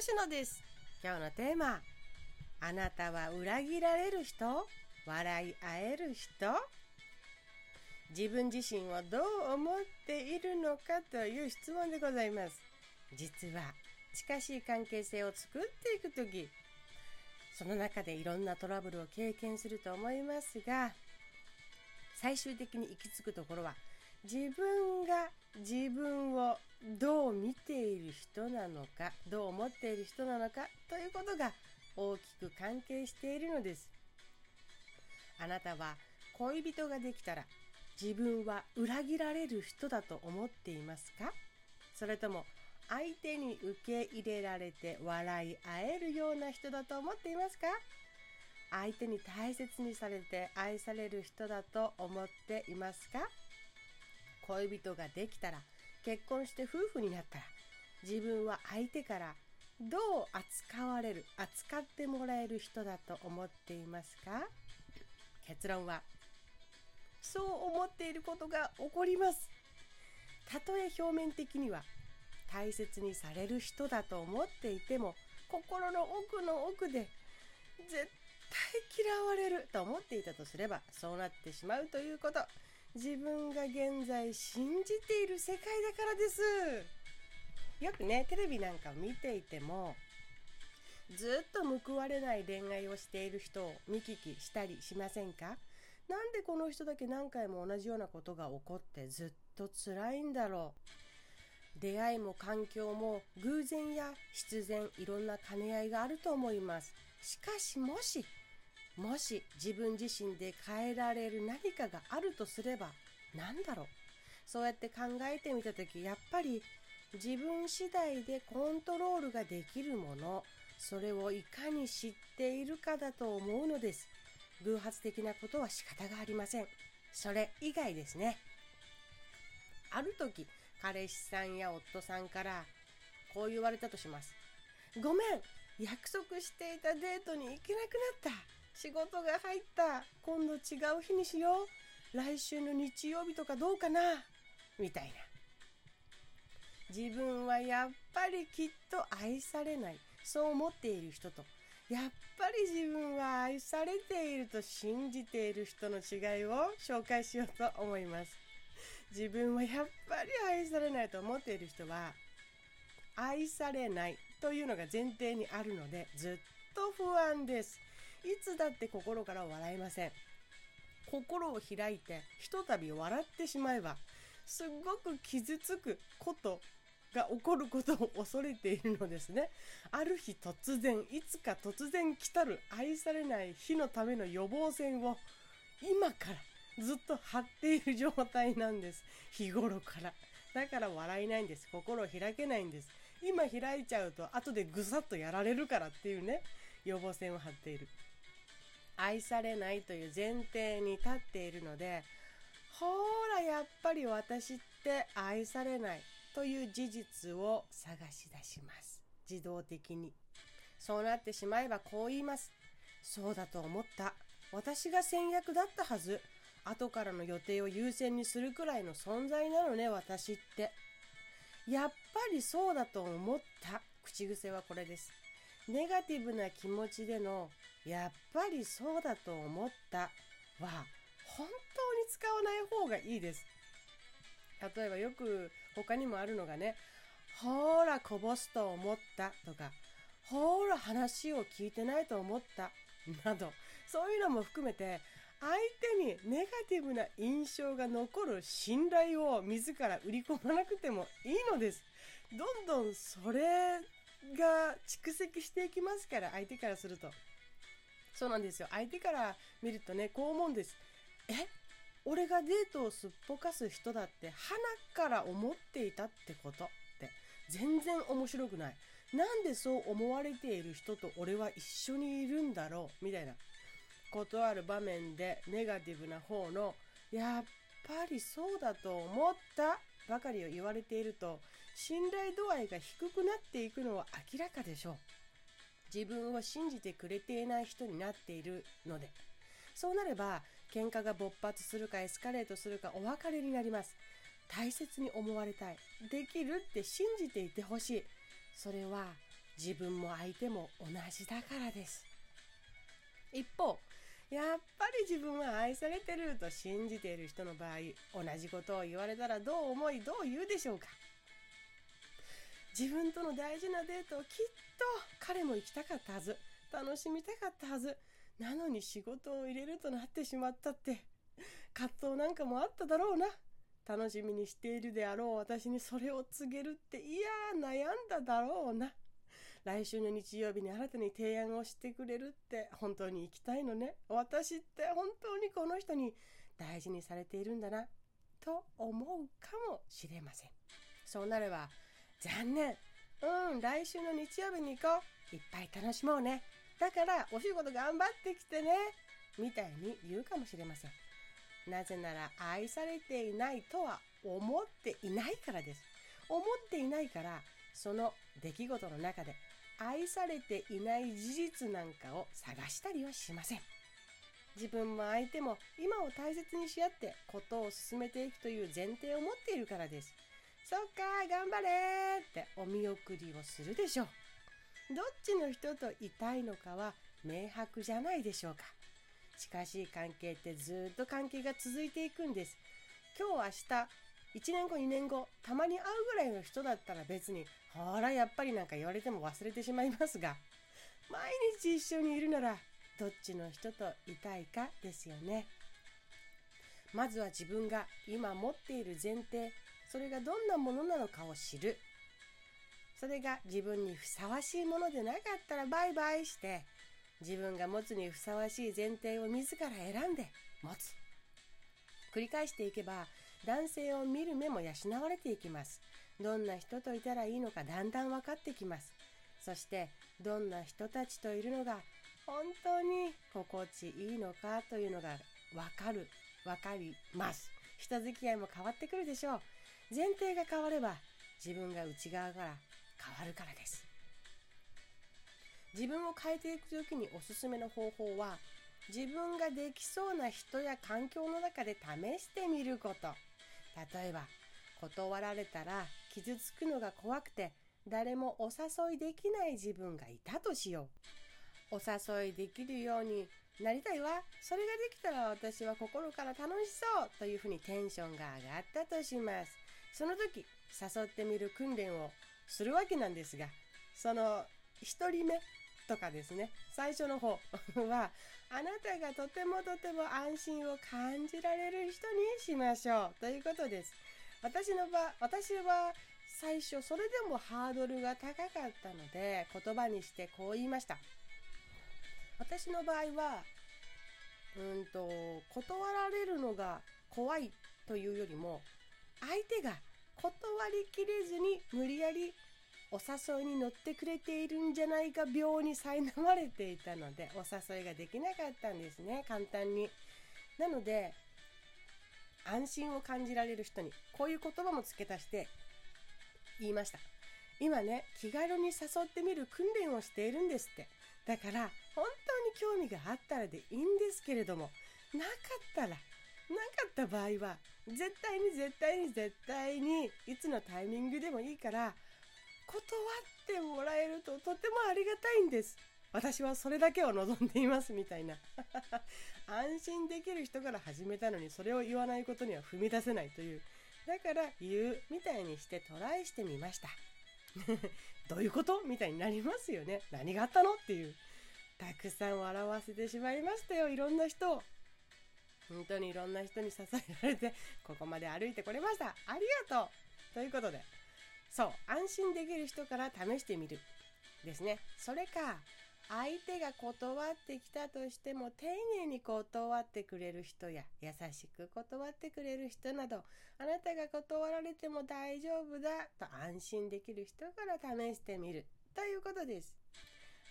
吉野です。今日のテーマあなたは裏切られる人？笑い合える人？自分自身をどう思っているのかという質問でございます。実は近しい関係性を作っていく時その中でいろんなトラブルを経験すると思いますが最終的に行き着くところは自分が自分をどう見ている人なのかどう思っている人なのかということが大きく関係しているのです。あなたは恋人ができたら自分は裏切られる人だと思っていますか？それとも相手に受け入れられて笑い合えるような人だと思っていますか？相手に大切にされて愛される人だと思っていますか？恋人ができたら結婚して夫婦になったら自分は相手からどう扱われる扱ってもらえる人だと思っていますか？結論はそう思っていることが起こります。たとえ表面的には大切にされる人だと思っていても心の奥の奥で絶対嫌われると思っていたとすればそうなってしまうということ。自分が現在信じている世界だからです。よくねテレビなんかを見ていてもずっと報われない恋愛をしている人を見聞きしたりしませんか？なんでこの人だけ何回も同じようなことが起こってずっと辛いんだろう？出会いも環境も偶然や必然いろんな兼ね合いがあると思います。しかしもしもし自分自身で変えられる何かがあるとすれば何だろう？そうやって考えてみた時やっぱり自分次第でコントロールができるものそれをいかに知っているかだと思うのです。偶発的なことは仕方がありません。それ以外ですね。ある時彼氏さんや夫さんからこう言われたとします。ごめん約束していたデートに行けなくなった。仕事が入った。今度違う日にしよう。来週の日曜日とかどうかなみたいな。自分はやっぱりきっと愛されない。そう思っている人と、やっぱり自分は愛されていると信じている人の違いを紹介しようと思います。自分はやっぱり愛されないと思っている人は、愛されないというのが前提にあるので、ずっと不安です。いつだって心から笑いません。心を開いてひとたび笑ってしまえばすっごく傷つくことが起こることを恐れているのですね。ある日突然、いつか突然来たる愛されない日のための予防線を今からずっと張っている状態なんです。日頃から。だから笑えないんです。心を開けないんです。今開いちゃうと後でぐさっとやられるからっていうね、予防線を張っている。愛されないという前提に立っているのでほらやっぱり私って愛されないという事実を探し出します。自動的に。そうなってしまえばこう言います。そうだと思った。私が先約だったはず。後からの予定を優先にするくらいの存在なのね私って。やっぱりそうだと思った。口癖はこれです。ネガティブな気持ちでのやっぱりそうだと思ったは本当に使わない方がいいです。例えばよく他にもあるのがね、ほらこぼすと思ったとか、ほら話を聞いてないと思ったなど、そういうのも含めて相手にネガティブな印象が残る信頼を自ら売り込まなくてもいいのです。どんどんそれが蓄積していきますから、相手からすると。そうなんですよ。相手から見るとね、こう思うんです。え？俺がデートをすっぽかす人だって鼻から思っていたってこと？って全然面白くない。なんでそう思われている人と俺は一緒にいるんだろう？みたいな。ことある場面でネガティブな方のやっぱりそうだと思った？ばかりを言われていると信頼度合いが低くなっていくのは明らかでしょう。自分を信じてくれていない人になっているので。そうなれば、喧嘩が勃発するかエスカレートするかお別れになります。大切に思われたい。できるって信じていてほしい。それは自分も相手も同じだからです一方やっぱり自分は愛されてると信じている人の場合同じことを言われたらどう思いどう言うでしょうか自分との大事なデートをきっと彼も行きたかったはず。楽しみたかったはず。なのに仕事を入れるとなってしまったって。葛藤なんかもあっただろうな。楽しみにしているであろう。私にそれを告げるっていや悩んだだろうな。来週の日曜日に新たに提案をしてくれるって。本当に行きたいのね。私って本当にこの人に大事にされているんだな。と思うかもしれません。そうなれば残念。うん来週の日曜日に行こう。いっぱい楽しもうね。だからお仕事頑張ってきてね。みたいに言うかもしれません。なぜなら愛されていないとは思っていないからです。思っていないからその出来事の中で愛されていない事実なんかを探したりはしません。自分も相手も今を大切にし合ってことを進めていくという前提を持っているからです。そっか頑張れってお見送りをするでしょ。うどっちの人といたいのかは明白じゃないでしょうか。近しい関係ってずっと関係が続いていくんです。今日明日1年後2年後たまに会うぐらいの人だったら別にほらやっぱりなんか言われても忘れてしまいますが。毎日一緒にいるならどっちの人といたいかですよね。まずは自分が今持っている前提それがどんなものなのかを知る。それが自分にふさわしいものでなかったらバイバイして自分が持つにふさわしい前提を自ら選んで持つ。繰り返していけば男性を見る目も養われていきます。どんな人といたらいいのかだんだん分かってきます。そしてどんな人たちといるのが本当に心地いいのかというのが分かる分かります。人付き合いも変わってくるでしょう。前提が変われば自分が内側から変わるからです。自分を変えていく時におすすめの方法は自分ができそうな人や環境の中で試してみること。例えば断られたら傷つくのが怖くて誰もお誘いできない自分がいたとしよう。お誘いできるようになりたいわ。それができたら私は心から楽しそうというふうにテンションが上がったとします。その時誘ってみる訓練をするわけなんですがその1人目とかですね最初の方は あなたがとてもとても安心を感じられる人にしましょうということです。私の場私は最初それでもハードルが高かったので言葉にしてこう言いました。私の場合はうんと断られるのが怖いというよりも相手が断りきれずに無理やりお誘いに乗ってくれているんじゃないか病に苛まれていたのでお誘いができなかったんですね簡単に。なので安心を感じられる人にこういう言葉も付け足して言いました。今ね気軽に誘ってみる訓練をしているんですって。だから本当に興味があったらでいいんですけれどもなかったらなかった場合は絶対に絶対に絶対にいつのタイミングでもいいから断ってもらえるととてもありがたいんです。私はそれだけを望んでいますみたいな。安心できる人から始めたのにそれを言わないことには踏み出せないという。だから言うみたいにしてトライしてみました。どういうことみたいになりますよね。何があったのっていう。たくさん笑わせてしまいましたよ。いろんな人を。本当にいろんな人に支えられて ここまで歩いてこれました。ありがとう。ということでそう安心できる人から試してみるですね。それか相手が断ってきたとしても丁寧に断ってくれる人や優しく断ってくれる人などあなたが断られても大丈夫だと安心できる人から試してみる。ということです。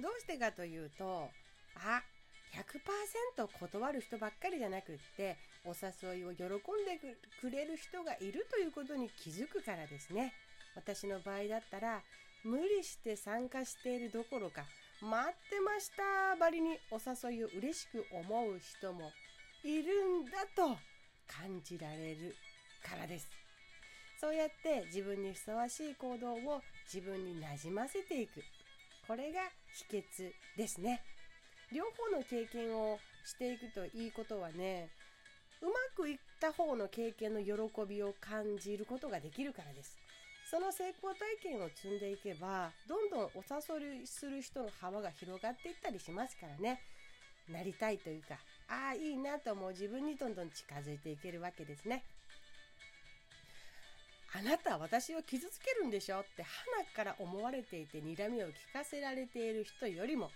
どうしてかというとあ100%断る人ばっかりじゃなくってお誘いを喜んでくれる人がいるということに気づくからですね。私の場合だったら無理して参加しているどころか待ってましたばりにお誘いを嬉しく思う人もいるんだと感じられるからです。そうやって自分にふさわしい行動を自分になじませていく。これが秘訣ですね。両方の経験をしていくといいことはね、うまくいった方の経験の喜びを感じることができるからです。その成功体験を積んでいけば、どんどんお誘いする人の幅が広がっていったりしますからね。なりたいというか、ああ、いいなと思う自分にどんどん近づいていけるわけですね。あなたは私を傷つけるんでしょって鼻から思われていて睨みを聞かせられている人よりも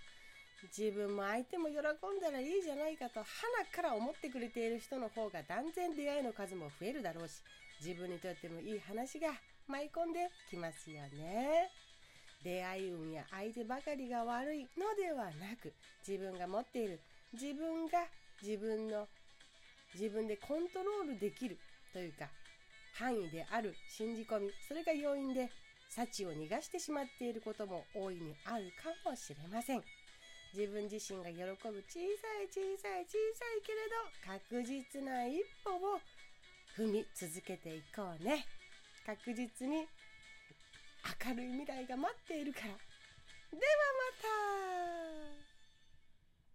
自分も相手も喜んだらいいじゃないかと鼻から思ってくれている人の方が断然出会いの数も増えるだろうし自分にとってもいい話が舞い込んできますよね。出会い運や相手ばかりが悪いのではなく自分が持っている自分が自分の自分でコントロールできるというか範囲である信じ込みそれが要因で幸を逃がしてしまっていることも大いにあるかもしれません自分自身が喜ぶ小さい小さい小さいけれど確実な一歩を踏み続けていこうね。確実に明るい未来が待っているから。ではまた。